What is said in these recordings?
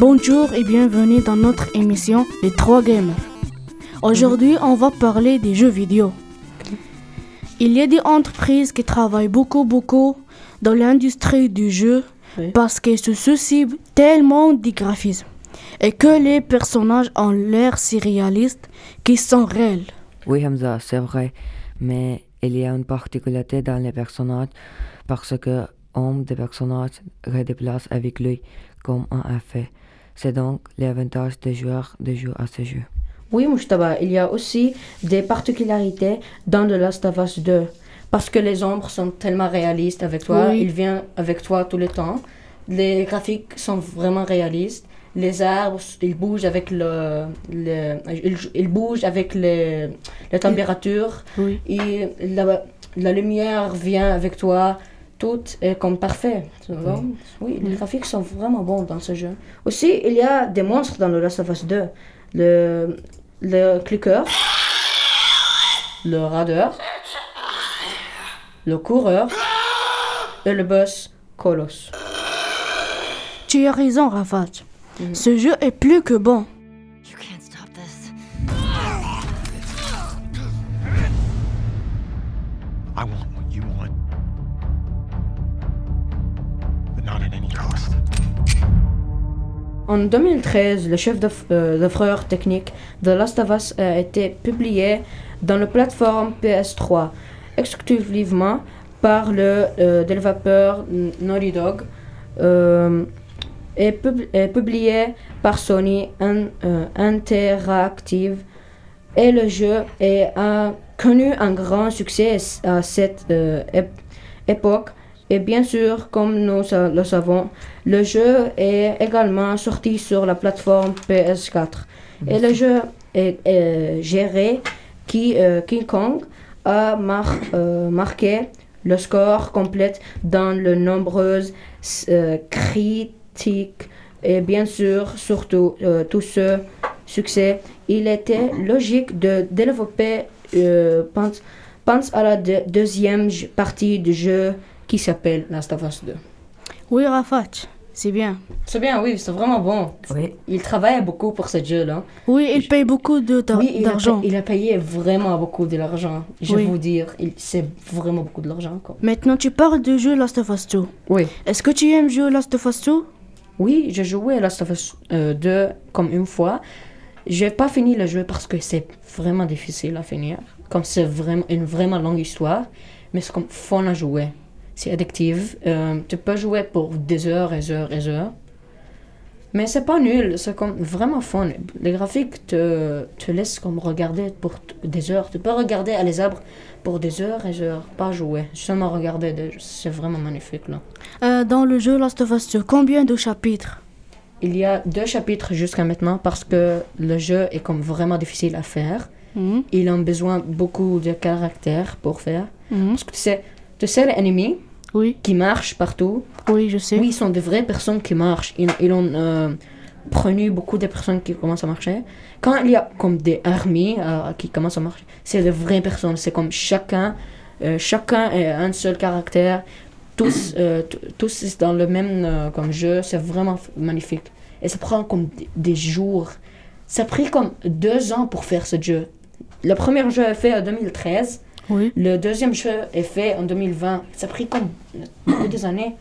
Bonjour et bienvenue dans notre émission Les 3 Gamers. Aujourd'hui, on va parler des jeux vidéo. Il y a des entreprises qui travaillent beaucoup, beaucoup dans l'industrie du jeu Oui. parce qu'elles se soucient tellement des graphismes et que les personnages ont l'air si réalistes qu'ils sont réels. Oui, Hamza, c'est vrai. Mais il y a une particularité dans les personnages parce que un des personnages redéplace avec lui comme un effet. C'est donc l'avantage des joueurs de jouer à ce jeu. Oui, Moustaba, il y a aussi des particularités dans The Last of Us 2. Parce que les ombres sont tellement réalistes avec toi, Oui. il vient avec toi tout le temps. Les graphiques sont vraiment réalistes. Les arbres, ils bougent avec le, le ils, ils bougent avec le, la température. Oui. Et la, la lumière vient avec toi. Tout est comme parfait. tu vois. Oui, les graphiques sont vraiment bons dans ce jeu. Aussi, il y a des monstres dans The Last of Us 2. Le, le clicker, le radar, le coureur et le boss Colos. Tu as raison, Rafat. Ce jeu est plus que bon. En 2013, le chef d'oeuvre euh, technique The Last of Us a été publié dans la plateforme PS3 exclusivement par le euh, développeur Naughty Dog euh, et, pub- et publié par Sony euh, Interactive. Et le jeu a connu un grand succès à cette ép- époque et bien sûr, comme nous le savons, le jeu est également sorti sur la plateforme PS4. Et le jeu est, géré qui euh, King Kong a euh, marqué le score complet dans de nombreuses euh, critiques et bien sûr, surtout tout ce succès, il était logique de développer pense, à la deux- deuxième partie du jeu qui s'appelle Last of Us 2. Oui, Rafat, c'est bien. C'est bien, oui, c'est vraiment bon. Oui, Il travaille beaucoup pour ce jeu-là. Oui, il paye beaucoup de- d'ar- Oui, il a, d'argent. pa- il a payé vraiment beaucoup de l'argent. Je Oui. vais vous dire, c'est vraiment beaucoup de l'argent. Maintenant, tu parles du jeu Last of Us 2. Oui. Est-ce que tu aimes jouer Last of Us 2 Oui, j'ai joué à Last of Us euh, 2 comme une fois. J'ai pas fini le jeu parce que c'est vraiment difficile à finir. Comme c'est vraiment une vraiment longue histoire, mais c'est comme fun à jouer. C'est addictif. Euh, tu peux jouer pour des heures et heures et heures. Mais c'est pas nul, c'est comme vraiment fun. Les graphiques te, te laissent comme regarder pour des heures. Tu peux regarder à les arbres pour des heures et heures, pas jouer. Seulement regarder, des- c'est vraiment magnifique là. Euh, Dans le jeu Last of Us 2, combien de chapitres? Il y a deux chapitres jusqu'à maintenant parce que le jeu est comme vraiment difficile à faire. Mhm, Il a besoin beaucoup de caractères pour faire. mhm. Parce que tu sais, tu sais les ennemis Oui, qui marchent partout. oui, je sais. Oui, ils sont des vraies personnes qui marchent. Ils, ils ont euh, beaucoup de personnes qui commencent à marcher. Quand il y a comme des armées euh, qui commencent à marcher, c'est de vraies personnes. C'est comme chacun, euh, chacun est un seul caractère. Tous, euh, tous dans le même comme jeu. C'est vraiment magnifique. Et ça prend comme des, des jours. Ça a pris comme deux ans pour faire ce jeu. Le premier jeu est fait en 2013. Oui. Le deuxième jeu est fait en 2020. Ça a pris comme des années.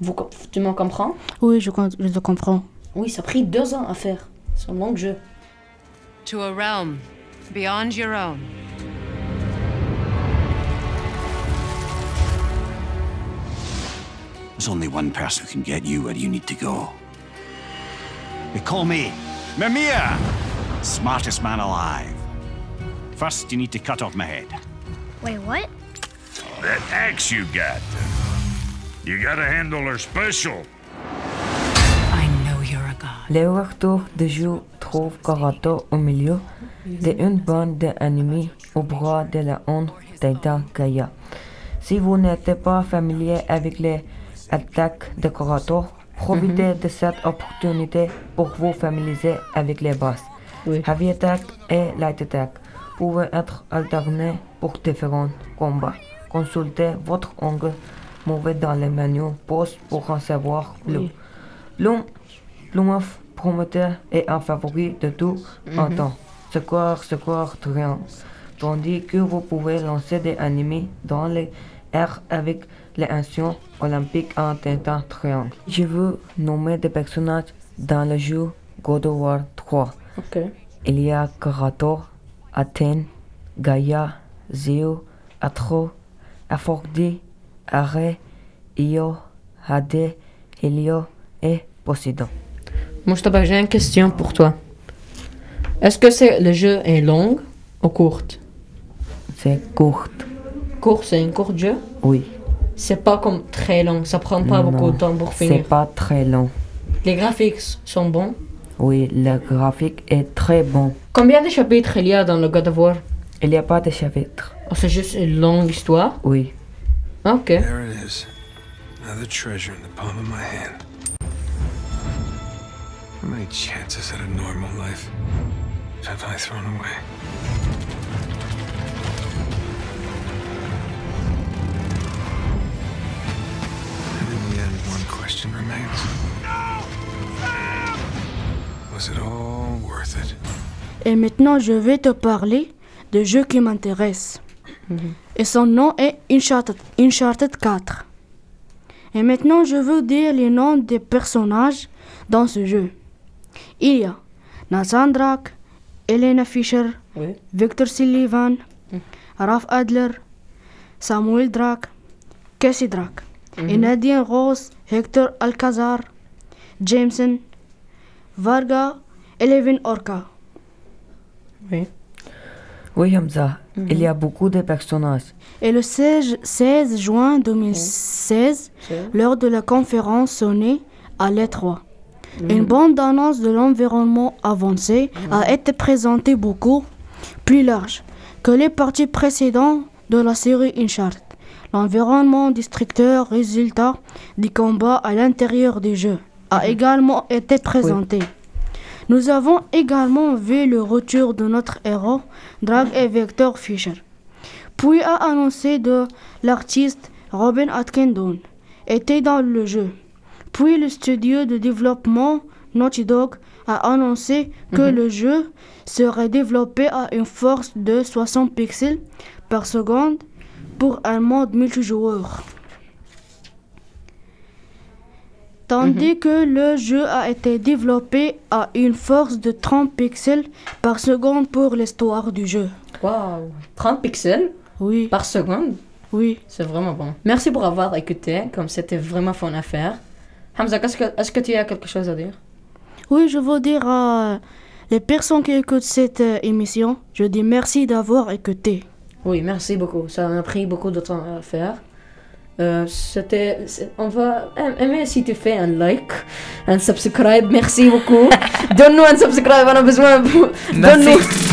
Vous, tu m'en comprends? Oui, je, je te comprends. Oui, ça a pris deux ans à faire. C'est un long jeu. To a realm beyond your own. There's only one person who can get you where you need to go. They call me Mimir, smartest man alive. First, you need to cut off my head. Wait, what? That axe you got. You gotta handle her special. I know you're a god. les retours de jeu trouvent Karato au milieu d'une bande d'ennemis au bras de la honte Taita Kaya. Si vous n'êtes pas familier avec les attaques de Karato, profitez de cette opportunité pour vous familiariser avec les bases. Oui. Heavy Attack et Light Attack peuvent être alternés pour différents combats. Consultez votre angle mauvais dans le menu poste pour en savoir plus. L'un Plumov, promoteur et un favori de tout en temps. Score, score, triangle. Tandis que vous pouvez lancer des animés dans les airs avec les anciens olympiques en tentant triangle. Je veux nommer des personnages dans le jeu God of War 3. Ok. Il y a Karato, Athènes, Gaïa, Zéo, Atro, Aphrodite, Arès, Io, Hadé, Helio et Poséidon. Moustapha, j'ai une question pour toi. Est-ce que c'est, le jeu est long ou courte C'est court, Court, c'est un court jeu? Oui. C'est pas comme très long, ça prend pas beaucoup de temps pour C'est finir. pas très long. Les graphiques sont bons? Oui, le graphique est très bon. Combien de chapitres il y a dans le God of War? Il n'y a pas de chapitre. Oh, C'est juste une longue histoire? Oui. Ok. There it is. Another treasure in the palm of my hand. How many chances at a normal life have I thrown away? Et maintenant, je vais te parler de jeu qui m'intéresse. Et son nom est Uncharted, Uncharted 4. Et maintenant, je veux dire les noms des personnages dans ce jeu. Il y a Nathan Drake, Elena Fisher, Oui. Victor Sullivan, Ralph Adler, Samuel Drake, Casey Drake, et Nadine Rose, Hector Alcazar, Jameson, Varga, Eleven Orca. Oui. Oui, Hamza. Il y a beaucoup de personnages. Et le 16, 16 juin 2016, lors de la conférence Sony à l'E3, une bande-annonce de l'environnement avancé a été présentée beaucoup plus large que les parties précédentes de la série Uncharted. L'environnement destructeur résultat du combat à l'intérieur du jeu a également été présenté. Nous avons également vu le retour de notre héros, Drag et Victor Fisher. Puis a annoncé de l'artiste Robin Atkinson était dans le jeu. Puis le studio de développement Naughty Dog a annoncé que le jeu serait développé à une force de 60 pixels par seconde pour un mode multijoueur. Tandis que le jeu a été développé à une force de 30 pixels par seconde pour l'histoire du jeu. Waouh. 30 pixels Oui, par seconde? oui. C'est vraiment bon. Merci pour avoir écouté, comme c'était vraiment fun à faire. Hamza, est-ce que, est-ce que tu as quelque chose à dire? Oui, je veux dire à les personnes qui écoutent cette euh, émission, je dis merci d'avoir écouté. Oui, merci beaucoup. Ça m'a pris beaucoup de temps à faire. Euh, c'était, on va aimer si tu fais un like, un subscribe. Merci beaucoup. Donne-nous un subscribe, on a besoin. Donne-nous.